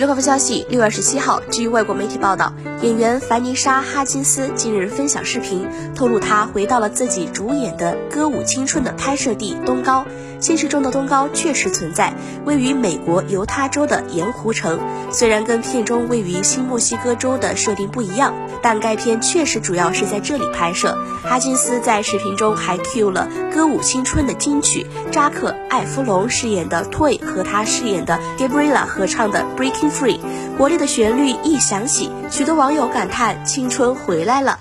娱乐快报消息：六月二十七号，据外国媒体报道，演员凡妮莎·哈金斯近日分享视频，透露她回到了自己主演的《歌舞青春》的拍摄地东高。现实中的东高确实存在，位于美国犹他州的盐湖城。虽然跟片中位于新墨西哥州的设定不一样，但该片确实主要是在这里拍摄。哈金斯在视频中还 cue 了《歌舞青春》的金曲，扎克·艾弗隆饰演的 Toy 和他饰演的 Gabriella 合唱的《Breaking Free》，国力的旋律一响起，许多网友感叹青春回来了。